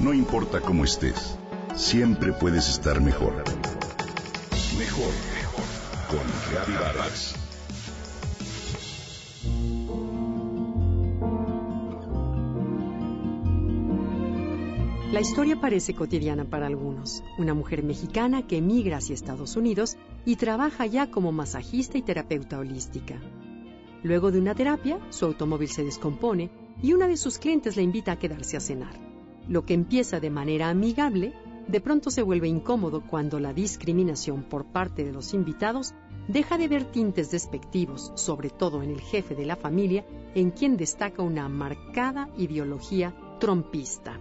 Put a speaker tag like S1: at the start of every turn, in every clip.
S1: No importa cómo estés, siempre puedes estar mejor. Mejor, mejor. Con Reavivadas.
S2: La historia parece cotidiana para algunos. Una mujer mexicana que emigra hacia Estados Unidos y trabaja ya como masajista y terapeuta holística. Luego de una terapia, su automóvil se descompone y una de sus clientes le invita a quedarse a cenar. Lo que empieza de manera amigable, de pronto se vuelve incómodo cuando la discriminación por parte de los invitados deja de ver tintes despectivos, sobre todo en el jefe de la familia, en quien destaca una marcada ideología trompista.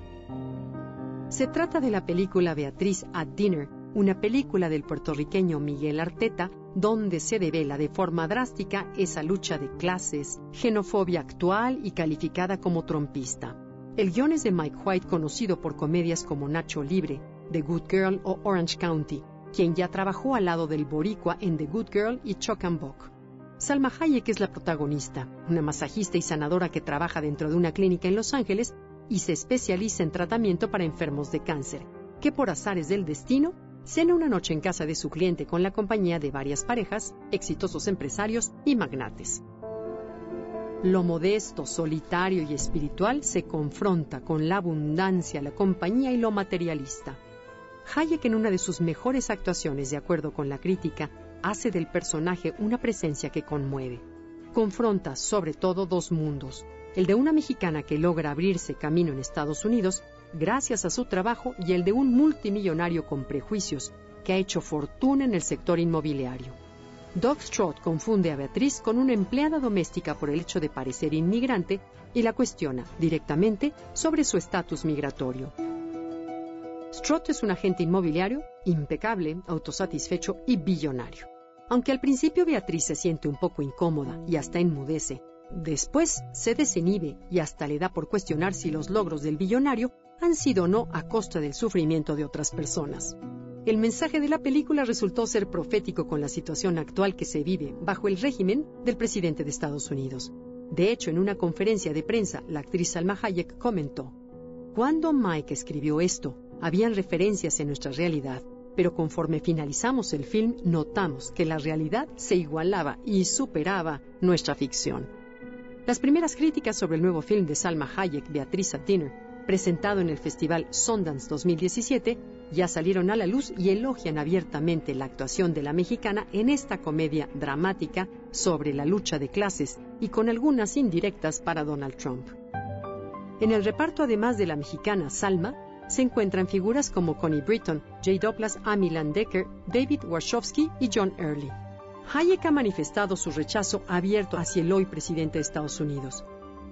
S2: Se trata de la película Beatriz at Dinner, una película del puertorriqueño Miguel Arteta, donde se devela de forma drástica esa lucha de clases, xenofobia actual y calificada como trompista. El guion es de Mike White, conocido por comedias como Nacho Libre, The Good Girl o Orange County, quien ya trabajó al lado del boricua en The Good Girl y Chuck and Buck. Salma Hayek es la protagonista, una masajista y sanadora que trabaja dentro de una clínica en Los Ángeles y se especializa en tratamiento para enfermos de cáncer, que por azares del destino cena una noche en casa de su cliente con la compañía de varias parejas, exitosos empresarios y magnates. Lo modesto, solitario y espiritual se confronta con la abundancia, la compañía y lo materialista. Hayek en una de sus mejores actuaciones, de acuerdo con la crítica, hace del personaje una presencia que conmueve. Confronta sobre todo dos mundos, el de una mexicana que logra abrirse camino en Estados Unidos gracias a su trabajo y el de un multimillonario con prejuicios que ha hecho fortuna en el sector inmobiliario. Doug Strott confunde a Beatriz con una empleada doméstica por el hecho de parecer inmigrante y la cuestiona directamente sobre su estatus migratorio. Strott es un agente inmobiliario impecable, autosatisfecho y billonario. Aunque al principio Beatriz se siente un poco incómoda y hasta enmudece, después se desinhibe y hasta le da por cuestionar si los logros del billonario han sido o no a costa del sufrimiento de otras personas. El mensaje de la película resultó ser profético con la situación actual que se vive bajo el régimen del presidente de Estados Unidos. De hecho, en una conferencia de prensa, la actriz Salma Hayek comentó, Cuando Mike escribió esto, habían referencias en nuestra realidad, pero conforme finalizamos el film notamos que la realidad se igualaba y superaba nuestra ficción. Las primeras críticas sobre el nuevo film de Salma Hayek, Beatriz at Dinner, presentado en el Festival Sundance 2017, ya salieron a la luz y elogian abiertamente la actuación de la mexicana en esta comedia dramática sobre la lucha de clases y con algunas indirectas para Donald Trump. En el reparto, además de la mexicana Salma, se encuentran figuras como Connie Britton, Jay Douglas, Amy Landecker, David Warshawski y John Early. Hayek ha manifestado su rechazo abierto hacia el hoy presidente de Estados Unidos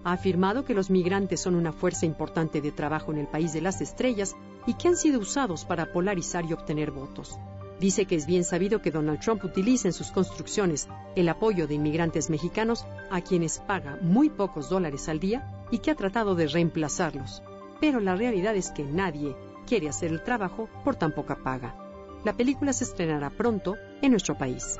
S2: ha afirmado que los migrantes son una fuerza importante de trabajo en el país de las estrellas y que han sido usados para polarizar y obtener votos. Dice que es bien sabido que Donald Trump utiliza en sus construcciones el apoyo de inmigrantes mexicanos a quienes paga muy pocos dólares al día y que ha tratado de reemplazarlos. Pero la realidad es que nadie quiere hacer el trabajo por tan poca paga. La película se estrenará pronto en nuestro país.